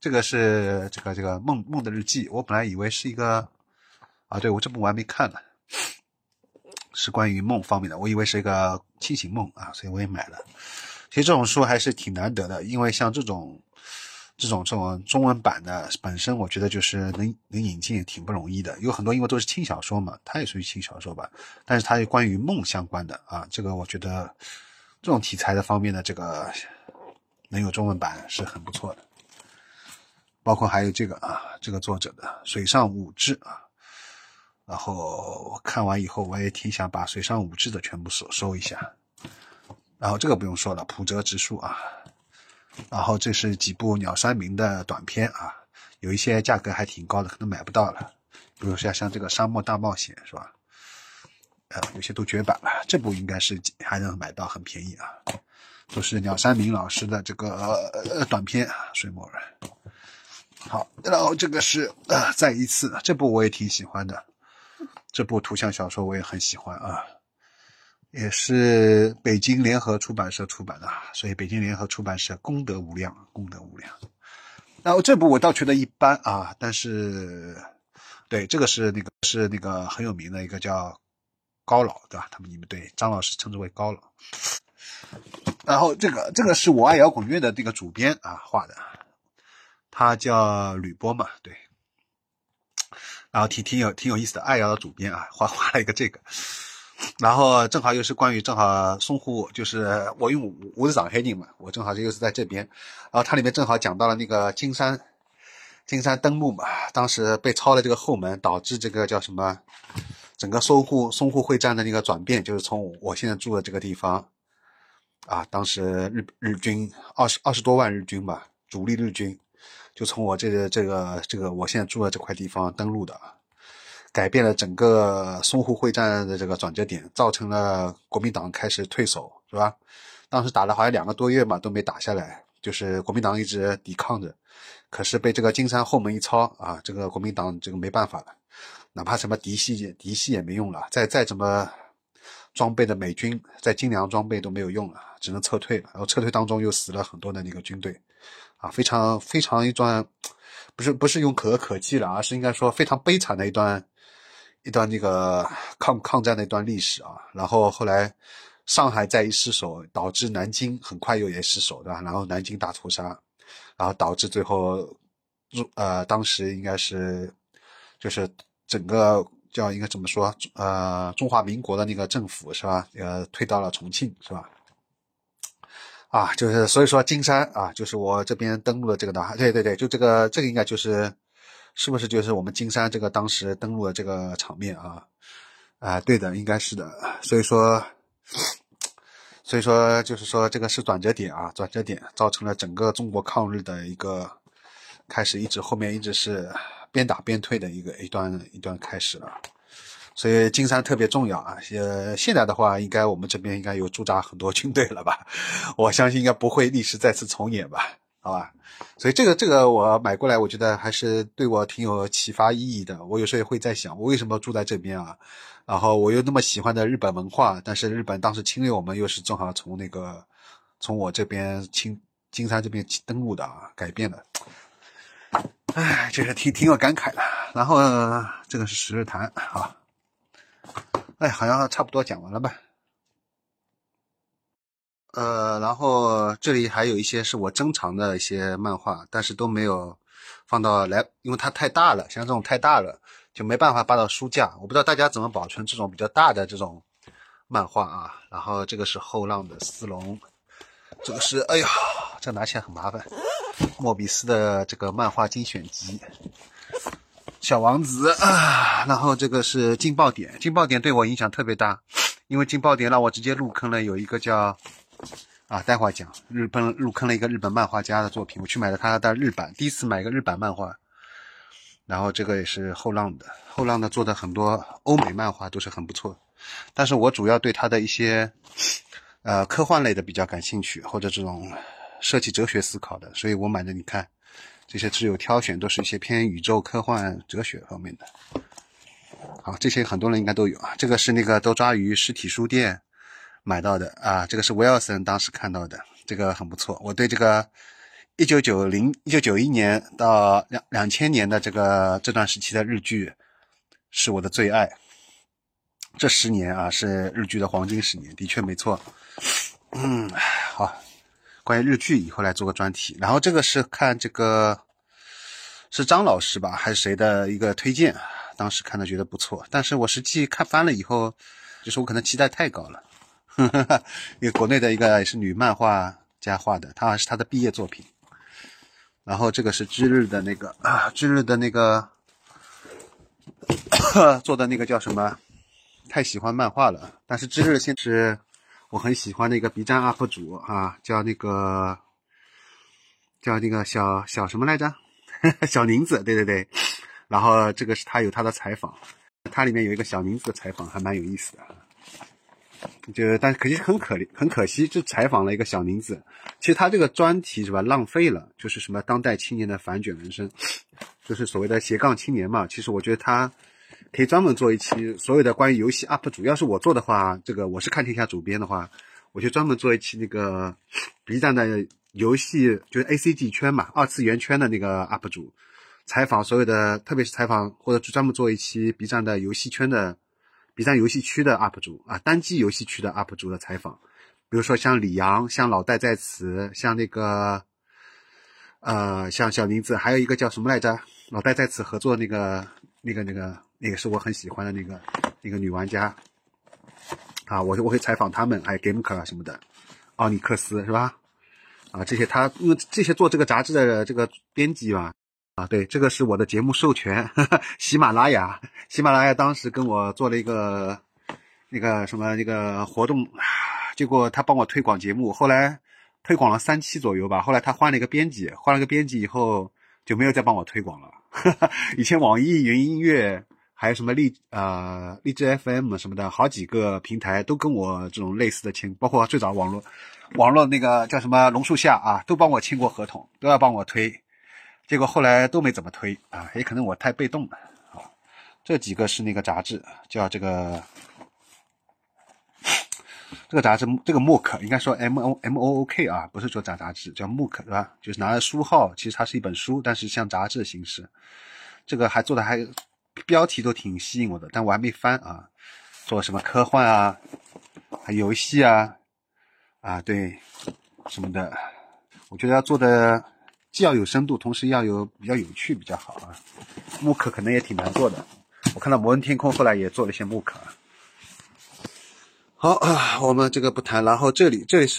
这个是这个这个梦梦的日记。我本来以为是一个啊，对我这部我还没看呢，是关于梦方面的，我以为是一个清醒梦啊，所以我也买了。其实这种书还是挺难得的，因为像这种这种这种中文版的本身，我觉得就是能能引进也挺不容易的。有很多因为都是轻小说嘛，它也属于轻小说吧，但是它是关于梦相关的啊，这个我觉得这种题材的方面的这个能有中文版是很不错的。包括还有这个啊，这个作者的水上五志啊，然后看完以后，我也挺想把水上五志的全部收收一下。然后这个不用说了，普泽直树啊。然后这是几部鸟山明的短片啊，有一些价格还挺高的，可能买不到了。比如像像这个沙漠大冒险是吧？呃，有些都绝版了。这部应该是还能买到，很便宜啊。都是鸟山明老师的这个呃短片《水墨人》。好，然后这个是呃再一次，这部我也挺喜欢的，这部图像小说我也很喜欢啊，也是北京联合出版社出版的，所以北京联合出版社功德无量，功德无量。然后这部我倒觉得一般啊，但是对这个是那个是那个很有名的一个叫高老对吧？他们你们对张老师称之为高老。然后这个这个是我爱摇滚乐的这个主编啊画的。他叫吕波嘛，对，然后挺挺有挺有意思的，爱瑶的主编啊，画画了一个这个，然后正好又是关于正好淞沪，就是我用我是上海人嘛，我正好又是在这边，然后它里面正好讲到了那个金山，金山登陆嘛，当时被抄了这个后门，导致这个叫什么，整个淞沪淞沪会战的那个转变，就是从我现在住的这个地方，啊，当时日日军二十二十多万日军吧，主力日军。就从我这个这个这个我现在住的这块地方登陆的，改变了整个淞沪会战的这个转折点，造成了国民党开始退守，是吧？当时打了好像两个多月嘛，都没打下来，就是国民党一直抵抗着，可是被这个金山后门一抄啊，这个国民党这个没办法了，哪怕什么嫡系嫡系也没用了，再再怎么装备的美军，在精良装备都没有用了，只能撤退了。然后撤退当中又死了很多的那个军队。啊，非常非常一段，不是不是用可歌可泣了，而是应该说非常悲惨的一段，一段那个抗抗战的一段历史啊。然后后来上海再一失守，导致南京很快又也失守，对吧？然后南京大屠杀，然后导致最后，呃，当时应该是就是整个叫应该怎么说？呃，中华民国的那个政府是吧？呃，退到了重庆是吧？啊，就是所以说金山啊，就是我这边登陆的这个的，对对对，就这个这个应该就是，是不是就是我们金山这个当时登陆的这个场面啊？啊，对的，应该是的。所以说，所以说就是说这个是转折点啊，转折点造成了整个中国抗日的一个开始，一直后面一直是边打边退的一个一段一段开始了。所以金山特别重要啊！呃，现在的话，应该我们这边应该有驻扎很多军队了吧？我相信应该不会历史再次重演吧？好吧？所以这个这个我买过来，我觉得还是对我挺有启发意义的。我有时候也会在想，我为什么住在这边啊？然后我又那么喜欢的日本文化，但是日本当时侵略我们，又是正好从那个从我这边青金山这边登陆的啊，改变了。哎，就是挺挺有感慨的。然后这个是十日谈啊。哎，好像差不多讲完了吧？呃，然后这里还有一些是我珍藏的一些漫画，但是都没有放到来，因为它太大了，像这种太大了就没办法搬到书架。我不知道大家怎么保存这种比较大的这种漫画啊。然后这个是后浪的斯隆，这个是哎呀，这拿起来很麻烦。莫比斯的这个漫画精选集。小王子啊，然后这个是劲爆点，劲爆点对我影响特别大，因为劲爆点让我直接入坑了。有一个叫啊，待会儿讲日本入坑了一个日本漫画家的作品，我去买了他的日版，第一次买一个日版漫画。然后这个也是后浪的，后浪的做的很多欧美漫画都是很不错，但是我主要对他的一些呃科幻类的比较感兴趣，或者这种设计哲学思考的，所以我买的你看。这些只有挑选，都是一些偏宇宙科幻、哲学方面的。好，这些很多人应该都有啊。这个是那个多抓鱼实体书店买到的啊。这个是威尔森当时看到的，这个很不错。我对这个一九九零一九九一年到两两千年的这个这段时期的日剧是我的最爱。这十年啊，是日剧的黄金十年，的确没错。嗯，好，关于日剧以后来做个专题。然后这个是看这个是张老师吧，还是谁的一个推荐？当时看的觉得不错，但是我实际看翻了以后，就是我可能期待太高了。因为国内的一个也是女漫画家画的，她好像是她的毕业作品。然后这个是知日的那个啊，知日的那个 做的那个叫什么？太喜欢漫画了。但是知日现是我很喜欢的一个 B 站 UP 主啊，叫那个叫那个小小什么来着？小宁子，对对对。然后这个是他有他的采访，他里面有一个小宁子的采访，还蛮有意思的。就但是可惜很可怜，很可惜，就采访了一个小宁子。其实他这个专题是吧，浪费了，就是什么当代青年的反卷人生，就是所谓的斜杠青年嘛。其实我觉得他可以专门做一期所有的关于游戏 UP 主。要是我做的话，这个我是看天下主编的话，我就专门做一期那个 B 站的游戏，就是 ACG 圈嘛，二次元圈的那个 UP 主，采访所有的，特别是采访或者专门做一期 B 站的游戏圈的。B 站游戏区的 UP 主啊，单机游戏区的 UP 主的采访，比如说像李阳、像老戴在此、像那个呃，像小林子，还有一个叫什么来着？老戴在此合作那个、那个、那个，那个是我很喜欢的那个那个女玩家啊，我我会采访他们，还有 Gameker 啊什么的，奥尼克斯是吧？啊，这些他因为这些做这个杂志的这个编辑嘛。啊，对，这个是我的节目授权，喜马拉雅，喜马拉雅当时跟我做了一个那个什么那个活动，结果他帮我推广节目，后来推广了三期左右吧，后来他换了一个编辑，换了个编辑以后就没有再帮我推广了。以前网易云音乐还有什么荔啊荔枝 FM 什么的，好几个平台都跟我这种类似的签，包括最早网络网络那个叫什么榕树下啊，都帮我签过合同，都要帮我推。结果后来都没怎么推啊，也可能我太被动了啊。这几个是那个杂志，叫这个这个杂志，这个 MOOC 应该说 M O M O O K 啊，不是说杂杂志，叫 MOOC 对吧？就是拿着书号，其实它是一本书，但是像杂志的形式。这个还做的还标题都挺吸引我的，但我还没翻啊。做什么科幻啊，游戏啊，啊对，什么的，我觉得要做的。既要有深度，同时要有比较有趣比较好啊。木刻可能也挺难做的，我看到摩恩天空后来也做了一些木刻。好啊，我们这个不谈，然后这里这里是。